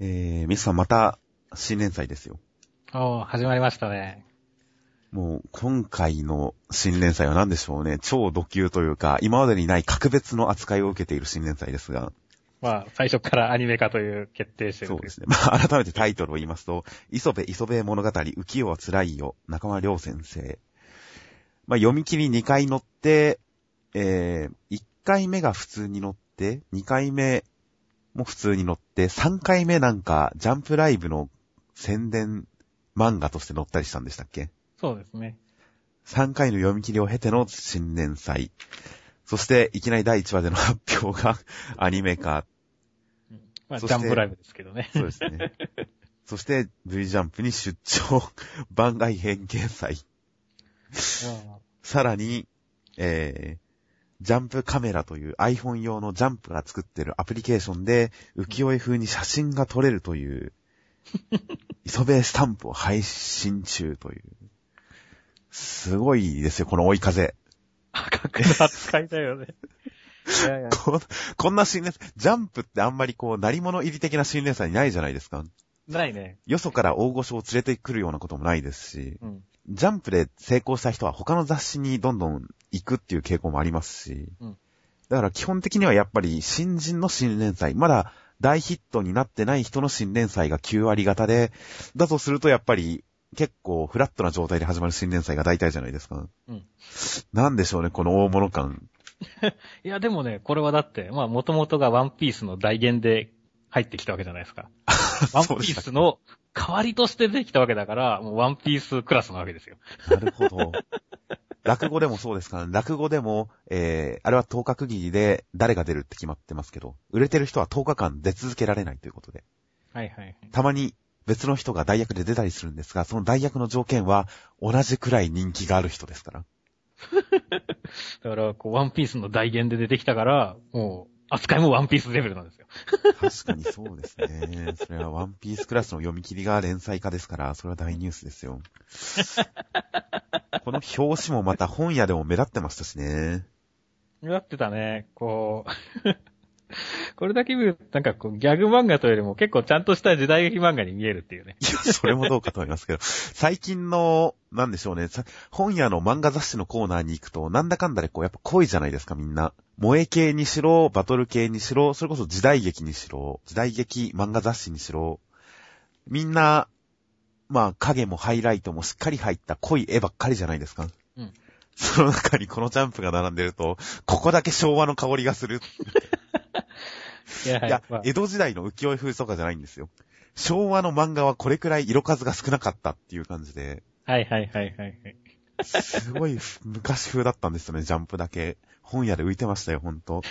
えー、ミスさんまた新連載ですよ。おー、始まりましたね。もう、今回の新連載は何でしょうね。超ド級というか、今までにない格別の扱いを受けている新連載ですが。まあ、最初からアニメ化という決定してるそうですね。まあ、改めてタイトルを言いますと、磯部磯部物語、浮世は辛いよ、中間良先生。まあ、読み切り2回乗って、えー、1回目が普通に乗って、2回目も普通に乗って、3回目なんか、ジャンプライブの宣伝漫画として載ったりしたんでしたっけ？そうですね。3回の読み切りを経ての新年祭。そして、いきなり第1話での発表が アニメ化。うん、まあ、ジャンプライブですけどね。そうですね。そして、V ジャンプに出張、番外編掲載。さらに、えー、ジャンプカメラという iPhone 用のジャンプが作ってるアプリケーションで浮世絵風に写真が撮れるという、磯部スタンプを配信中という。すごいですよ、この追い風。赤くの扱いだよね。いやいや ここんな新連載、ジャンプってあんまりこう、成り物入り的な新連載ないじゃないですか。ないね。よそから大御所を連れてくるようなこともないですし、うん、ジャンプで成功した人は他の雑誌にどんどん行くっていう傾向もありますし、うん、だから基本的にはやっぱり新人の新連載、まだ大ヒットになってない人の新連載が9割型で、だとするとやっぱり結構フラットな状態で始まる新連載が大体じゃないですか。うん。なんでしょうね、この大物感。いや、でもね、これはだって、まあ、もともとがワンピースの大言で入ってきたわけじゃないですか。ワンピースの代わりとして出てきたわけだから、もうワンピースクラスなわけですよ。なるほど。落語でもそうですから、ね、落語でも、えー、あれは10日区切りで誰が出るって決まってますけど、売れてる人は10日間出続けられないということで。はいはい、はい。たまに別の人が代役で出たりするんですが、その代役の条件は同じくらい人気がある人ですから。だから、こう、ワンピースの代言で出てきたから、もう、扱いもワンピースレベルなんですよ。確かにそうですね。それはワンピースクラスの読み切りが連載化ですから、それは大ニュースですよ。この表紙もまた本屋でも目立ってましたしね。目立ってたね。こう これだけ見ると、なんかこう、ギャグ漫画というよりも結構ちゃんとした時代劇漫画に見えるっていうね。いや、それもどうかと思いますけど、最近の、なんでしょうね、本屋の漫画雑誌のコーナーに行くと、なんだかんだでこう、やっぱ濃いじゃないですか、みんな。萌え系にしろ、バトル系にしろ、それこそ時代劇にしろ、時代劇漫画雑誌にしろ、みんな、まあ、影もハイライトもしっかり入った濃い絵ばっかりじゃないですか。うん。その中にこのジャンプが並んでると、ここだけ昭和の香りがする。いや、いや、江戸時代の浮世絵風とかじゃないんですよ。昭和の漫画はこれくらい色数が少なかったっていう感じで。はいはいはいはい、はい。すごい昔風だったんですよね、ジャンプだけ。本屋で浮いてましたよ、ほんと。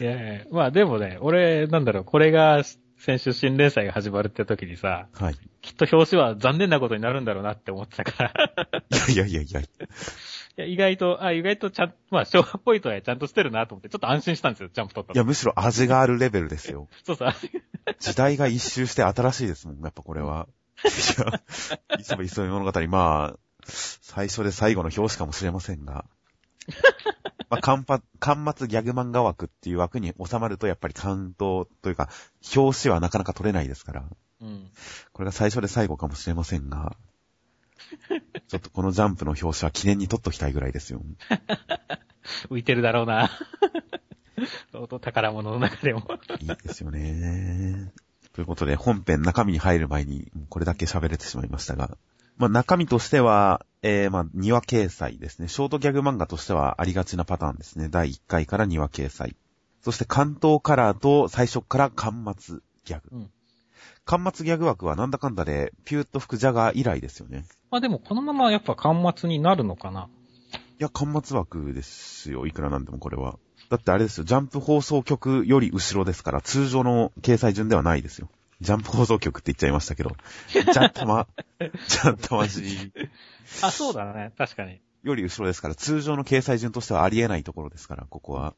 い やいや、まあでもね、俺、なんだろう、これが先週新連載が始まるって時にさ、はい。きっと表紙は残念なことになるんだろうなって思ってたから。いやいやいやいや。いや、意外と、あ、意外とちゃん、まあ、昭和っぽいとはちゃんとしてるなと思って、ちょっと安心したんですよ、ジャンプ撮ったいや、むしろ味があるレベルですよ。そうそう。時代が一周して新しいですもん、やっぱこれは。いや、いつも急い物語、まあ、最初で最後の表紙かもしれませんが。まあ、間間末ギャグ漫画枠っていう枠に収まると、やっぱり関東というか、表紙はなかなか取れないですから。うん。これが最初で最後かもしれませんが、ちょっとこのジャンプの表紙は記念に撮っときたいぐらいですよ。浮いてるだろうな。相当宝物の中でも。いいですよね。ということで、本編中身に入る前に、これだけ喋れてしまいましたが、まあ、中身としては、えー、まあ、2話掲載ですね。ショートギャグ漫画としてはありがちなパターンですね。第1回から2話掲載。そして関東カラーと最初から巻末ギャグ。うん。巻末ギャグ枠はなんだかんだでピューッと吹くジャガー以来ですよね。まあでもこのままやっぱ巻末になるのかないや、巻末枠ですよ。いくらなんでもこれは。だってあれですよ。ジャンプ放送局より後ろですから、通常の掲載順ではないですよ。ジャンプ放送局って言っちゃいましたけど。ジャンタマ、ジャンタマジ。あ、そうだね。確かに。より後ろですから、通常の掲載順としてはありえないところですから、ここは。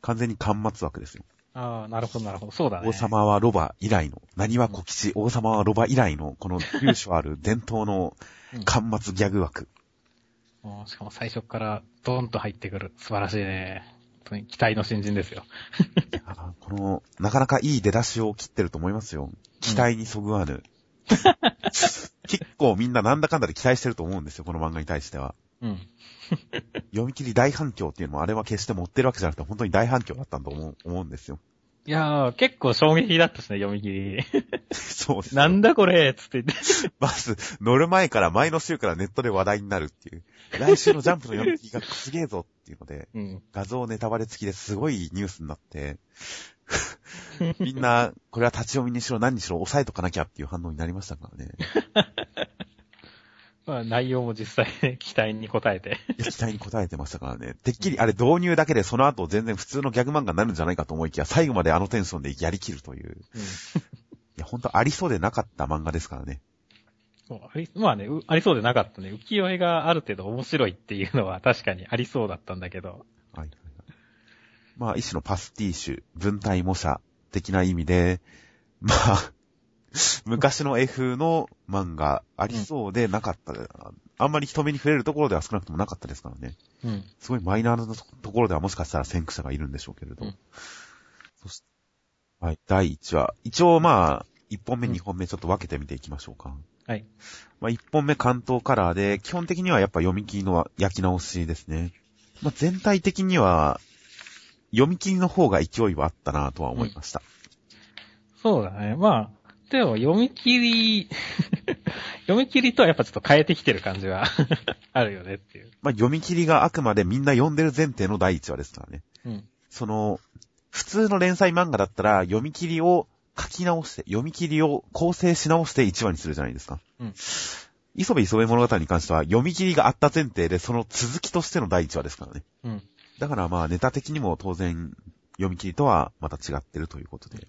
完全に端末枠ですよ。ああ、なるほど、なるほど。そうだね。王様はロバ以来の、何は小吉、王様はロバ以来の、この由緒ある伝統の端末ギャグ枠。うん、しかも最初からドーンと入ってくる。素晴らしいね。当に期待の新人ですよ。あこの、なかなかいい出だしを切ってると思いますよ。期待にそぐわぬ。結構みんななんだかんだで期待してると思うんですよ、この漫画に対しては。うん。読み切り大反響っていうのもあれは決して持ってるわけじゃなくて本当に大反響だったんだと思う思うんですよ。いやー、結構衝撃だったしね、読み切り。そうです。なんだこれつって言って。まず、乗る前から前の週からネットで話題になるっていう。来週のジャンプの読み切りがすげえぞっていうので、うん。画像ネタバレ付きですごいニュースになって、みんな、これは立ち読みにしろ何にしろ押さえとかなきゃっていう反応になりましたからね。まあ内容も実際ね、期待に応えて。期待に応えてましたからね。てっきりあれ導入だけでその後全然普通のギャグ漫画になるんじゃないかと思いきや、最後まであのテンションでやりきるという。うん。いや、ほんとありそうでなかった漫画ですからね。そうありまあね、うありそうでなかったね。浮世絵がある程度面白いっていうのは確かにありそうだったんだけど。はい。まあ、一種のパスティッシュ、文体模写的な意味で、まあ、昔の F の漫画ありそうでなかった、あんまり人目に触れるところでは少なくともなかったですからね。うん。すごいマイナーなところではもしかしたら先駆者がいるんでしょうけれど。うんそして、はい、第1話。一応まあ、1本目、うん2本目ちょっと分けてみていきましょうか。はい。まあ、1本目関東カラーで、基本的にはやっぱ読み切りの焼き直しですね。まあ、全体的には、読み切りの方が勢いはあったなとは思いました。そうだね。まあ、でも読み切り、読み切りとはやっぱちょっと変えてきてる感じは あるよねっていう。まあ、読み切りがあくまでみんな読んでる前提の第1話ですからね。うん。その、普通の連載漫画だったら、読み切りを書き直して、読み切りを構成し直して1話にするじゃないですか。うん。磯部磯部物語に関しては、読み切りがあった前提で、その続きとしての第1話ですからね。うん。だからまあ、ネタ的にも当然、読み切りとはまた違ってるということで。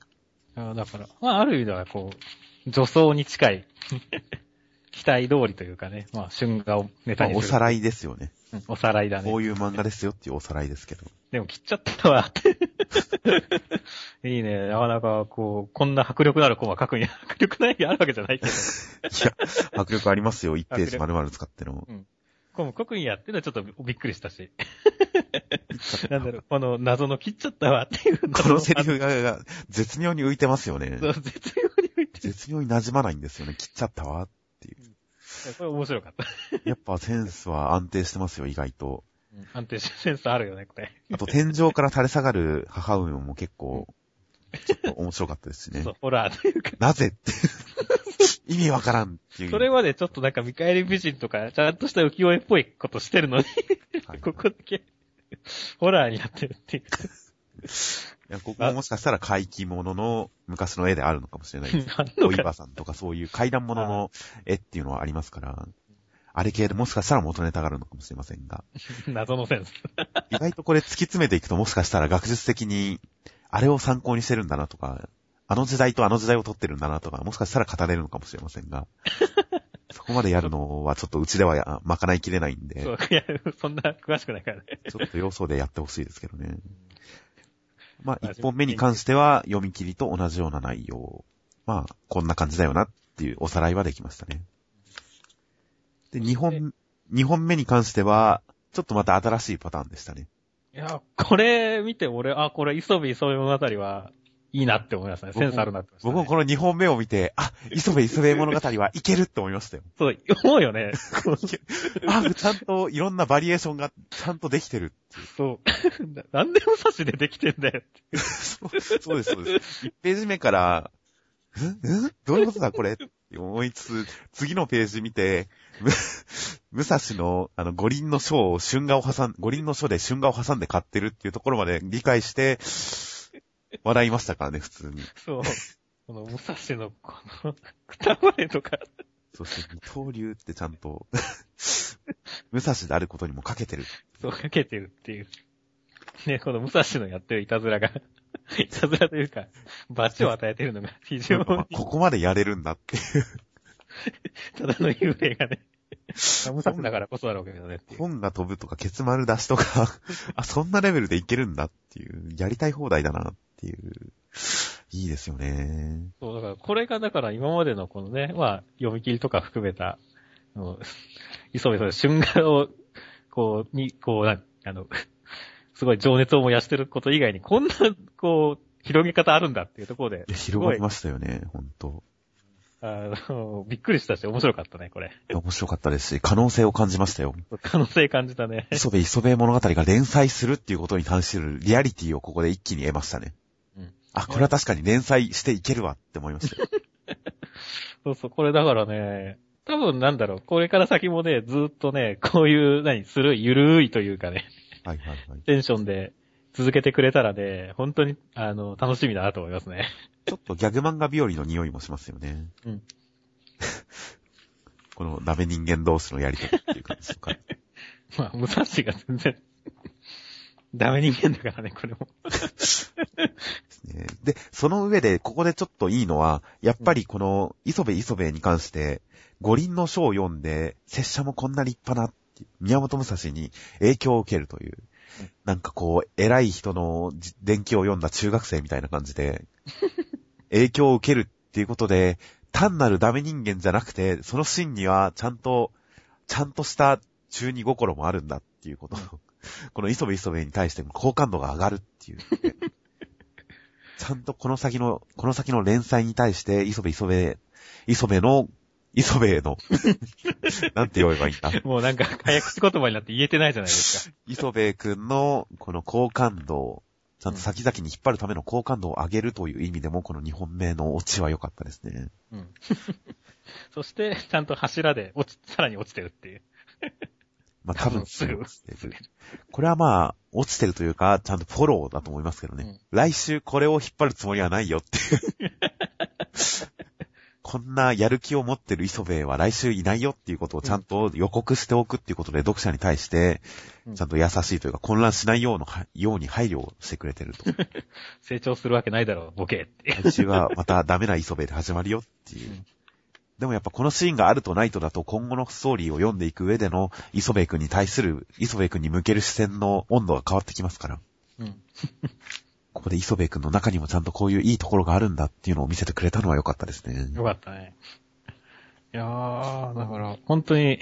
あだから、まあ、ある意味ではこう、女装に近い、期待通りというかね、まあ、春画をネまあ、タにする。おさらいですよね。うんおさらいだね。こういう漫画ですよっていうおさらいですけど。でも切っちゃったわ。いいね。なかなか、こう、こんな迫力のあるコマ書くには、迫力ないあるわけじゃないけど。いや、迫力ありますよ。1ページ丸々使っての。この国にやってるのはちょっとびっくりしたし。なんだろう、この謎の切っちゃったわっていうこのセリフが絶妙に浮いてますよね。そう、絶妙に浮いてる。絶妙に馴染まないんですよね。切っちゃったわっていう。これ面白かった。やっぱセンスは安定してますよ、意外と。安定してセンスあるよね、これ。あと天井から垂れ下がる母上も結構、ちょっと面白かったですしね そう。、ホラーというか。なぜって。意味わからんっていう。それまでちょっとなんか見返り美人とか、ちゃんとした浮世絵っぽいことしてるのに、はいここだけ、ホラーになってるっていう。いやここももしかしたら怪奇物の昔の絵であるのかもしれないです。お岩さんとかそういう怪談物の絵っていうのはありますから、あれ系でもしかしたら元ネタがあるのかもしれませんが、謎のセンス。意外とこれ突き詰めていくともしかしたら学術的に、あれを参考にしてるんだなとか、あの時代とあの時代を撮ってるんだなとか、もしかしたら語れるのかもしれませんが、そこまでやるのはちょっとうちではや賄いきれないんで、そう、いや、そんな詳しくないからね。ちょっと要素でやってほしいですけどね。まあ、一本目に関しては読み切りと同じような内容。まあ、こんな感じだよなっていうおさらいはできましたね。で、二本、二本目に関しては、ちょっとまた新しいパターンでしたね。いや、これ見て俺、あ、これ、磯部磯部物語は、いいなって思いましたね。センスあるなって思いました、ね。僕もこの二本目を見て、あ、磯部磯部物語はいけるって思いましたよ。そう、思うよね。あ、ちゃんといろんなバリエーションがちゃんとできてるっていう。そう。ななんで武蔵でできてんだよって。そうそうです、そうです。1ページ目から、んんどういうことだこれって思いつつ、次のページ見て、む武蔵の、あの、五輪の書を春画を挟ん、五輪の書で春画を挟んで買ってるっていうところまで理解して、笑いましたからね、普通に。そう。この武蔵の、この、くたばれとか、そして、二刀流ってちゃんと、武蔵であることにもかけてる。そうかけてるっていう。ね、この武蔵のやってるいたずらが、いたずらというか、罰を与えてるのが非常に、ここまでやれるんだっていう。ただの幽霊がね、武蔵だからこそあるわけだよね。本が飛ぶとか、ケツ丸出しとか、あ、そんなレベルでいけるんだっていう、やりたい放題だなっていう、いいですよね。そう、だから、これがだから今までのこのね、まあ、読み切りとか含めた、あの、急いで春画を、こう、に、こう、なんあの、すごい情熱を燃やしてること以外に、こんな、こう、広げ方あるんだっていうところで。広がりましたよね、ほんと。あの、びっくりしたし、面白かったね、これ。面白かったですし、可能性を感じましたよ。可能性感じたね。磯部磯部物語が連載するっていうことに関するリアリティをここで一気に得ましたね。うん。あ、これは確かに連載していけるわって思いましたよ。そうそう、これだからね、多分なんだろう、これから先もね、ずっとね、こういう、何、する、ゆるいというかね、はいはいはい。テンションで続けてくれたらね、本当に、あの、楽しみだなと思いますね。ちょっとギャグ漫画日和の匂いもしますよね。うん。このダメ人間同士のやりとりっていう感じとか。まあ、武蔵が全然ダメ人間だからね、これも で、その上で、ここでちょっといいのは、やっぱりこの、磯部磯部に関して、五輪の書を読んで、拙者もこんな立派な、宮本武蔵に影響を受けるという、なんかこう、偉い人の伝記を読んだ中学生みたいな感じで、影響を受けるっていうことで、単なるダメ人間じゃなくて、その真にはちゃんと、ちゃんとした中二心もあるんだっていうこと。この磯部磯部に対して好感度が上がるっていう、ちゃんとこの先の、この先の連載に対して、磯部磯部、磯部の、磯部の、なんて言えばいいんだ？もうなんか、早口言葉になって言えてないじゃないですか。磯部くんの、この好感度、ちゃんと先々に引っ張るための好感度を上げるという意味でも、この2本目のオチは良かったですね。うん。そして、ちゃんと柱で落ち、さらに落ちてるっていう。まあ多分すぐ落ちてる。これはまあ、落ちてるというか、ちゃんとフォローだと思いますけどね。うん、来週これを引っ張るつもりはないよっていう こんなやる気を持ってる磯部は来週いないよっていうことをちゃんと予告しておくっていうことで、読者に対して、ちゃんと優しいというか混乱しないようのように配慮をしてくれてると。成長するわけないだろう、ボケって。来週はまたダメな磯部で始まるよっていう。うんでもやっぱこのシーンがあるとないとだと今後のストーリーを読んでいく上での磯部君に対する、磯部君に向ける視線の温度が変わってきますから。うん。ここで磯部君の中にもちゃんとこういういいところがあるんだっていうのを見せてくれたのは良かったですね。良かったね。いやー、だから本当に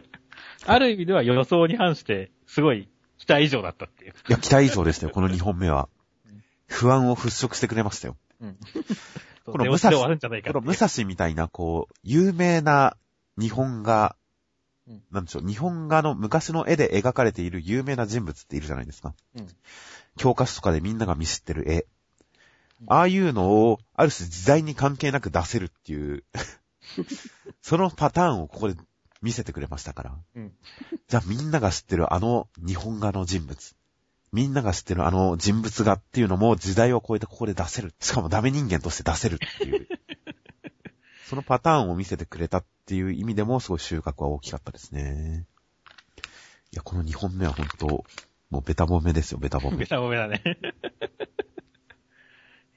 ある意味では予想に反してすごい期待以上だったっていう。いや、期待以上でしたよ、この2本目は。不安を払拭してくれましたよ。うん。この武蔵、この武蔵みたいな、こう、有名な日本画、うん、なんでしょう、日本画の昔の絵で描かれている有名な人物っているじゃないですか。うん、教科書とかでみんなが見知ってる絵。ああいうのを、ある種時代に関係なく出せるっていう そのパターンをここで見せてくれましたから。うん、じゃあみんなが知ってるあの日本画の人物。みんなが知ってるあの人物画っていうのも時代を超えてここで出せる。しかもダメ人間として出せるっていう。そのパターンを見せてくれたっていう意味でもすごい収穫は大きかったですね。いや、この2本目は本当もうベタ褒めですよ、ベタ褒め。ベタ褒めだね。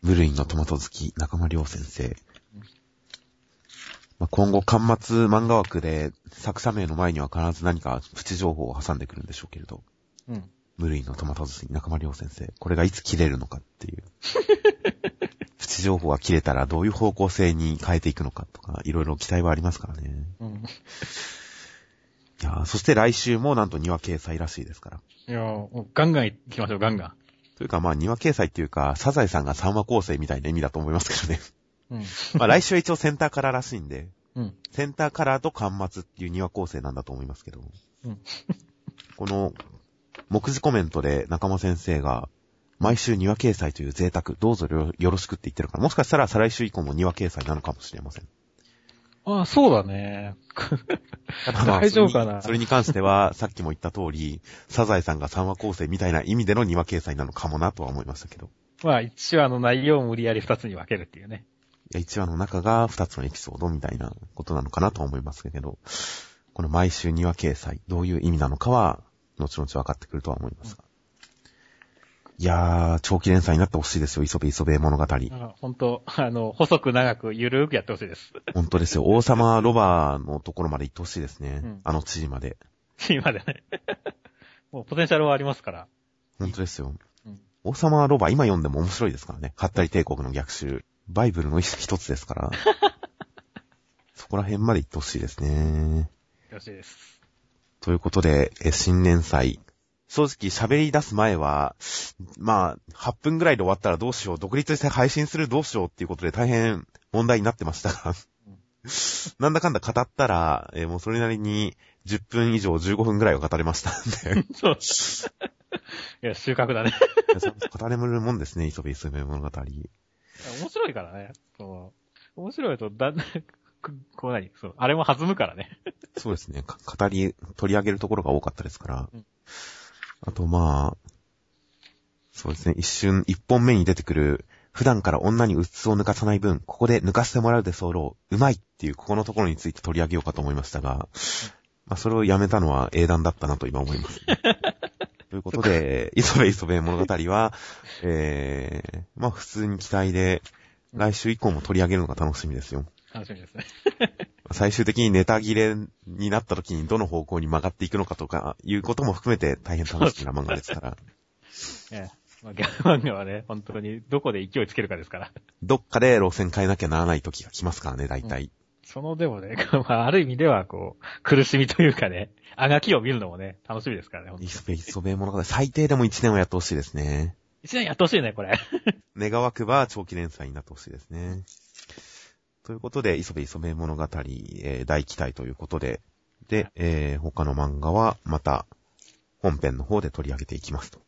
ブルインのトマト好き、中間良先生。まあ、今後、端末漫画枠で作者名の前には必ず何かプチ情報を挟んでくるんでしょうけれど。うん。無類のトマト寿司、中間良先生。これがいつ切れるのかっていう。プチ情報が切れたらどういう方向性に変えていくのかとか、いろいろ期待はありますからね。うん。いやそして来週もなんと庭掲載らしいですから。いやー、ガンガン行きましょう、ガンガン。というかまあ庭掲載っていうか、サザエさんが三話構成みたいな意味だと思いますけどね。うん。まあ来週は一応センターカラーらしいんで、うん。センターカラーと端末っていう庭構成なんだと思いますけど。うん。この目次コメントで中間先生が、毎週庭掲載という贅沢、どうぞよろしくって言ってるから、もしかしたら再来週以降も庭掲載なのかもしれません。ああ、そうだね。大丈夫かなそれに関しては、さっきも言った通り、サザエさんが3話構成みたいな意味での庭掲載なのかもなとは思いましたけど。まあ、1話の内容を無理やり2つに分けるっていうね。いや、1話の中が2つのエピソードみたいなことなのかなと思いますけど、この毎週庭掲載、どういう意味なのかは、後々分かってくるとは思いますが。いやー、長期連載になってほしいですよ、磯部磯部物語。本当あの、細く長くゆるーくやってほしいです。本当ですよ。王様ロバのところまで行ってほしいですね。うん、あの地位まで。地位までね。もうポテンシャルはありますから。本当ですよ。うん、王様ロバ、今読んでも面白いですからね。ハッタリ帝国の逆襲。バイブルの一つですから。そこら辺まで行ってほしいですね。よろしいです。ということで、新年祭、正直喋り出す前は、まあ、8分ぐらいで終わったらどうしよう、独立して配信するどうしようっていうことで大変問題になってましたが、なんだかんだ語ったら、えー、もうそれなりに10分以上15分ぐらいは語れましたんで。そう。いや、収穫だね。語れるもんですね、磯部磯部物語。面白いからね。面白いと、だんだん、こう何そう。あれも弾むからね。そうですね。語り、取り上げるところが多かったですから。うん、あとまあ、そうですね。一瞬、一本目に出てくる、普段から女にうつを抜かさない分、ここで抜かしてもらうで候。うまいっていう、ここのところについて取り上げようかと思いましたが、まあ、それをやめたのは英断だったなと今思います、ね。ということで、磯部磯部物語は、えー、まあ普通に期待で、来週以降も取り上げるのが楽しみですよ。楽しみですね。最終的にネタ切れになった時にどの方向に曲がっていくのかとか、いうことも含めて大変楽しみな漫画ですから。ええ。まあ、ギャグ漫画はね、本当にどこで勢いつけるかですから。どっかで路線変えなきゃならない時が来ますからね、大体。うん、そのでもね、まあ、ある意味ではこう、苦しみというかね、あがきを見るのもね、楽しみですからね。イソベイソベ物語、最低でも1年はやってほしいですね。1年やってほしいね、これ。願わくば長期連載になってほしいですね。ということで、磯部磯部物語、えー、大期待ということで、で、えー、他の漫画はまた本編の方で取り上げていきますと。